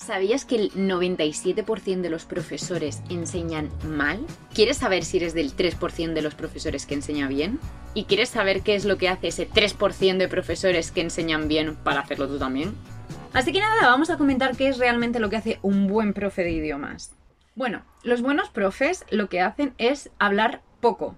¿Sabías que el 97% de los profesores enseñan mal? ¿Quieres saber si eres del 3% de los profesores que enseña bien? ¿Y quieres saber qué es lo que hace ese 3% de profesores que enseñan bien para hacerlo tú también? Así que nada, vamos a comentar qué es realmente lo que hace un buen profe de idiomas. Bueno, los buenos profes lo que hacen es hablar poco.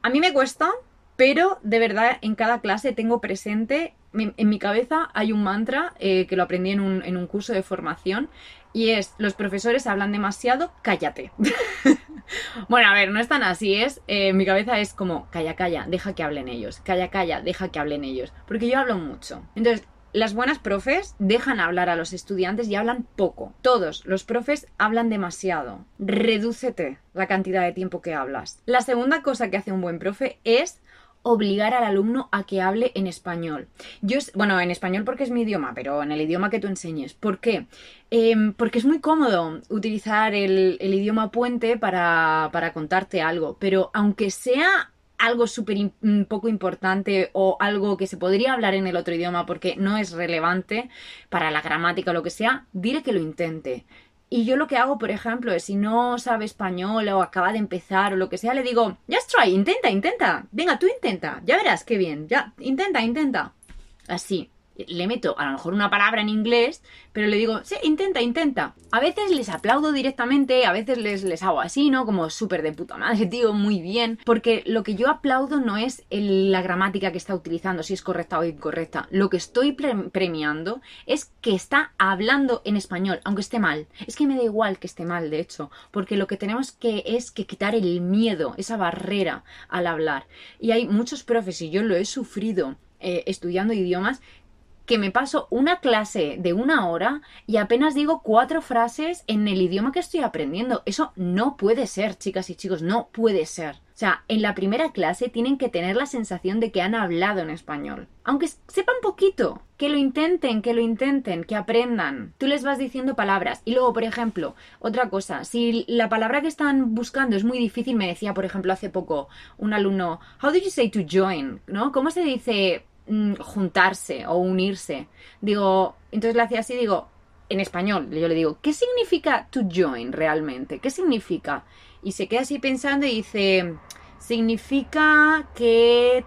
A mí me cuesta, pero de verdad en cada clase tengo presente en mi cabeza hay un mantra eh, que lo aprendí en un, curso de formación y es, los profesores hablan demasiado, cállate. bueno, a ver, no es tan así, es, eh, mi cabeza es como, calla, calla, deja que hablen ellos, calla, calla, deja que hablen ellos, porque yo hablo mucho. Entonces, las buenas profes dejan hablar a los estudiantes y hablan poco. Todos los profes hablan demasiado. Redúcete la cantidad de tiempo que hablas. La segunda cosa que hace un buen profe es obligar al alumno a que hable en español. Yo, bueno, en español porque es mi idioma, pero en el idioma que tú enseñes. ¿Por qué? Em, porque es muy cómodo utilizar el, idioma puente para, para contarte algo, pero aunque sea algo súper poco importante o algo que se podría hablar en el otro idioma porque no es relevante para la gramática o lo que sea, diré que lo intente. Y yo lo que hago, por ejemplo, es si no sabe español o acaba de empezar o lo que sea, le digo, just try, intenta, intenta. Venga, tú intenta. Ya verás qué bien. Ya, intenta, intenta. Así le meto a lo mejor una palabra en inglés, pero le digo, sí, intenta, intenta. A veces les aplaudo directamente, a veces les, les hago así, ¿no? Como súper de puta madre, tío, muy bien. Porque lo que yo aplaudo no es la gramática que está utilizando, si es correcta o incorrecta. Lo que estoy premiando es que está hablando en español, aunque esté mal. Es que me da igual que esté mal, de hecho, porque lo que tenemos que es quitar el miedo, esa barrera al hablar. Y hay muchos profes, y yo lo he sufrido eh, estudiando idiomas, que me paso una clase de una hora y apenas digo cuatro frases en el idioma que estoy aprendiendo. Eso no puede ser, chicas y chicos, no puede ser. O sea, en la primera clase tienen que tener la sensación de que han hablado en español. Aunque sepan poquito, que lo intenten, que lo intenten, que aprendan. Tú les vas diciendo palabras. Y luego, por ejemplo, otra cosa, si la palabra que están buscando es muy difícil, me decía, por ejemplo, hace poco un alumno, How do you say to join? ¿No? ¿Cómo se dice Mm, juntarse o unirse. Digo, entonces le hacía así, digo, en español, yo le digo, ¿qué significa to join realmente? ¿Qué significa? Y se queda así pensando y dice, significa que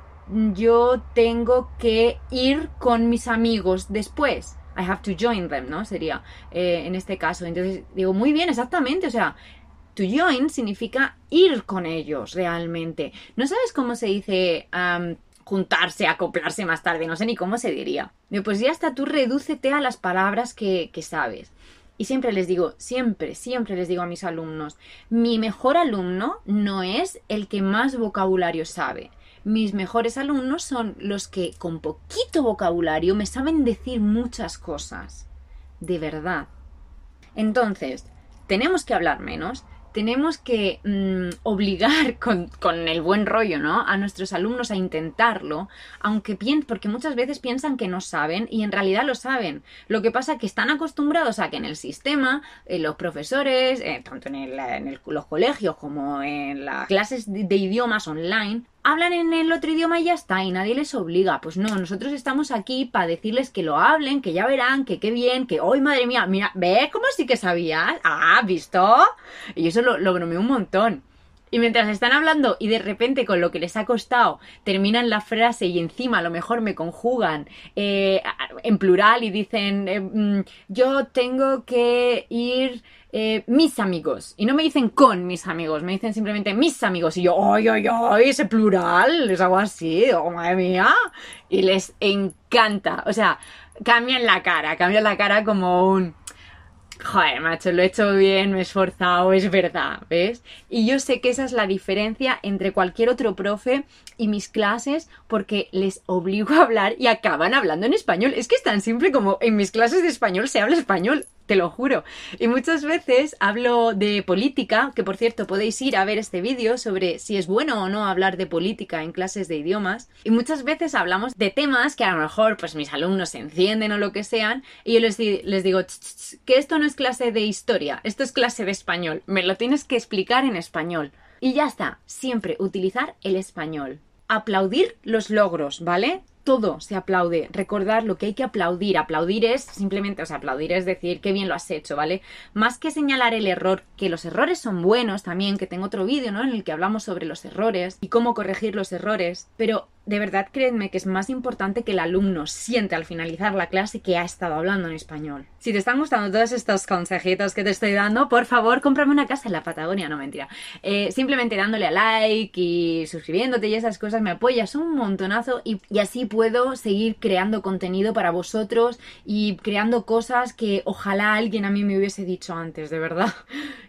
yo tengo que ir con mis amigos después. I have to join them, ¿no? Sería eh, en este caso. Entonces digo, muy bien, exactamente. O sea, to join significa ir con ellos realmente. ¿No sabes cómo se dice juntarse, acoplarse más tarde, no sé ni cómo se diría. Pues ya está, tú redúcete a las palabras que, que sabes. Y siempre les digo, siempre, siempre les digo a mis alumnos, mi mejor alumno no es el que más vocabulario sabe. Mis mejores alumnos son los que con poquito vocabulario me saben decir muchas cosas. De verdad. Entonces, tenemos que hablar menos, tenemos que mm, obligar con, el buen rollo, ¿no? A nuestros alumnos a intentarlo, aunque piensen, porque muchas veces piensan que no saben y en realidad lo saben. Lo que pasa es que están acostumbrados a que en el sistema, eh, los profesores, eh, tanto en, los colegios como en las clases de idiomas online, hablan en el otro idioma y ya está, y nadie les obliga. Pues no, nosotros estamos aquí para decirles que lo hablen, que ya verán, que qué bien, que hoy, madre mía, mira, ¿ves cómo sí que sabías? Ah, ¿visto? Y eso lo, lo un montón. Y mientras están hablando y de repente con lo que les ha costado terminan la frase y encima a lo mejor me conjugan eh, en plural y dicen eh, mm, yo tengo que ir eh, mis amigos. Y no me dicen con mis amigos, me dicen simplemente mis amigos. Y yo, ¡ay, ay, ay! Ese plural, les hago así, ¡oh, madre mía! Y les encanta. O sea, cambian la cara, cambian la cara como un joder, macho, lo he hecho bien, me he esforzado, es verdad, ¿ves? Y yo sé que esa es la diferencia entre cualquier otro profe y mis clases porque les obligo a hablar y acaban hablando en español. Es que es tan simple como en mis clases de español se habla español te lo juro. Y muchas veces hablo de política, que por cierto podéis ir a ver este vídeo sobre si es bueno o no hablar de política en clases de idiomas. Y muchas veces hablamos de temas que a lo mejor pues mis alumnos se encienden o lo que sean, y yo les, les digo que esto no es clase de historia, esto es clase de español, me lo tienes que explicar en español. Y ya está, siempre utilizar el español. Aplaudir los logros, ¿vale? Todo se aplaude. Recordar lo que hay que aplaudir. Aplaudir es simplemente, o sea, aplaudir es decir qué bien lo has hecho, ¿vale? Más que señalar el error, que los errores son buenos también, que tengo otro vídeo, ¿no? En el que hablamos sobre los errores y cómo corregir los errores, pero de verdad créanme que es más importante que el alumno siente al finalizar la clase que ha estado hablando en español. Si te están gustando todos estos consejitos que te estoy dando, por favor, cómprame una casa en la Patagonia, no mentira. Eh, simplemente dándole a like y suscribiéndote y esas cosas me apoyas un montonazo y, y así puedo seguir creando contenido para vosotros y creando cosas que ojalá alguien a mí me hubiese dicho antes, de verdad.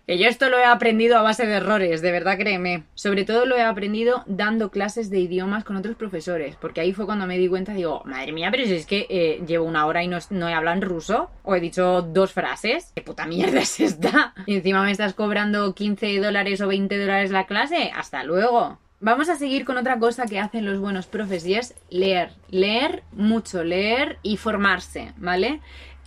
Que yo esto lo he aprendido a base de errores, de verdad créeme. Sobre todo lo he aprendido dando clases de idiomas con otros profesores, porque ahí fue cuando me di cuenta, digo, madre mía, pero si es que eh, llevo una hora y no, no he ruso, o he dicho dos frases, ¿qué puta mierda es esta? Y encima me estás cobrando 15 dólares o 20 dólares la clase, hasta luego. Vamos a seguir con otra cosa que hacen los buenos profes y es leer. Leer mucho, leer y formarse, ¿vale?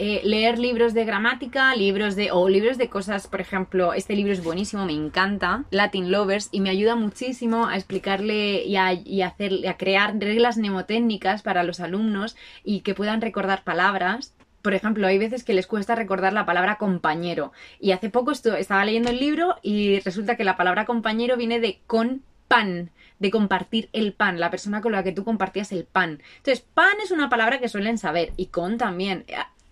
Eh, leer libros de gramática, libros de. o libros de cosas, por ejemplo, este libro es buenísimo, me encanta, Latin Lovers, y me ayuda muchísimo a explicarle y a, y hacer, a crear reglas mnemotécnicas para los alumnos y que puedan recordar palabras por ejemplo, hay veces que les cuesta recordar la palabra compañero. Y hace poco estaba leyendo el libro y resulta que la palabra compañero viene de con pan, de compartir el pan, la persona con la que tú compartías el pan. Entonces, pan es una palabra que suelen saber y con también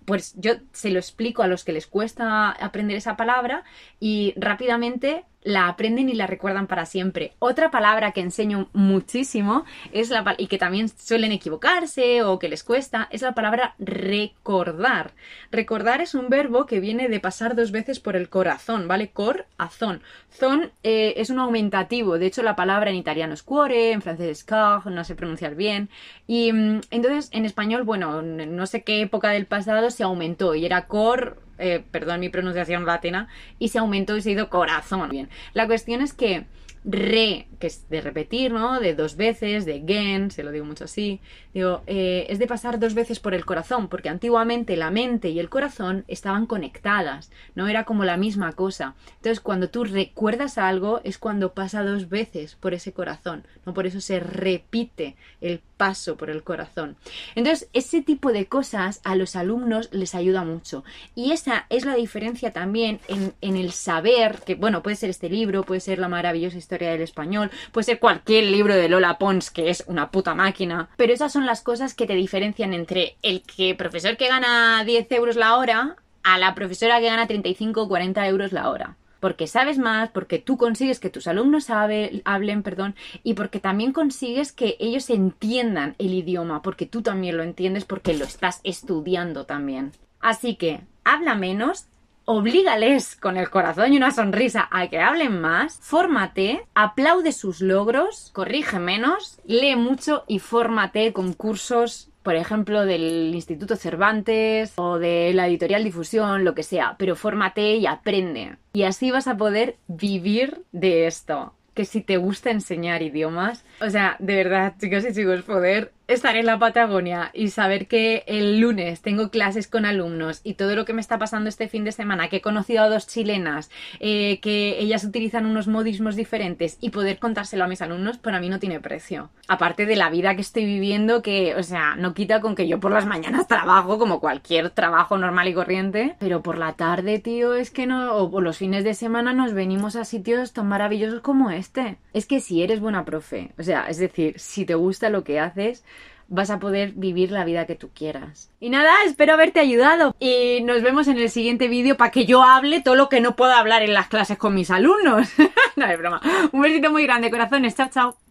pues yo se lo explico a los que les cuesta aprender esa palabra y rápidamente la aprenden y la recuerdan para siempre. Otra palabra que enseño muchísimo es la y que también suelen equivocarse o que les cuesta es la palabra recordar. Recordar es un verbo que viene de pasar dos veces por el corazón, ¿vale? Corazón. Zon eh, es un aumentativo. De hecho, la palabra en italiano es cuore, en francés es car, no sé pronunciar bien. Y mm, entonces en español, bueno, no sé qué época del pasado se aumentó y era cor eh, perdón mi pronunciación latina, y se aumentó y se hizo corazón. Bien, la cuestión es que re, que es de repetir, ¿no? De dos veces, de gen, se lo digo mucho así. Digo, eh, es de pasar dos veces por el corazón, porque antiguamente la mente y el corazón estaban conectadas, no era como la misma cosa. Entonces, cuando tú recuerdas algo, es cuando pasa dos veces por ese corazón, ¿no? Por eso se repite el paso por el corazón. Entonces, ese tipo de cosas a los alumnos les ayuda mucho. Y esa es la diferencia también en, en el saber, que bueno, puede ser este libro, puede ser la maravillosa historia del español, puede ser cualquier libro de Lola Pons, que es una puta máquina, pero esas son las cosas que te diferencian entre el que profesor que gana 10 euros la hora a la profesora que gana 35 o 40 euros la hora porque sabes más, porque tú consigues que tus alumnos hablen, perdón, y porque también consigues que ellos entiendan el idioma, porque tú también lo entiendes, porque lo estás estudiando también. Así que habla menos, oblígales con el corazón y una sonrisa a que hablen más, fórmate, aplaude sus logros, corrige menos, lee mucho y fórmate con cursos por ejemplo, del Instituto Cervantes o de la editorial Difusión, lo que sea, pero fórmate y aprende. Y así vas a poder vivir de esto. Que si te gusta enseñar idiomas, o sea, de verdad, chicos y chicos, poder estar en la Patagonia y saber que el lunes tengo clases con alumnos y todo lo que me está pasando este fin de semana, que he conocido a dos chilenas, eh, que ellas utilizan unos modismos diferentes y poder contárselo a mis alumnos, para mí no tiene precio. Aparte de la vida que estoy viviendo, que, o sea, no quita con que yo por las mañanas trabajo como cualquier trabajo normal y corriente, pero por la tarde, tío, es que no, o por los fines de semana nos venimos a sitios tan maravillosos como este. Es que si eres buena profe, o sea, es decir, si te gusta lo que haces, vas a poder vivir la vida que tú quieras. Y nada, espero haberte ayudado y nos vemos en el siguiente vídeo para que yo hable todo lo que no puedo hablar en las clases con mis alumnos. no es broma. Un besito muy grande, corazones. Chao, chao.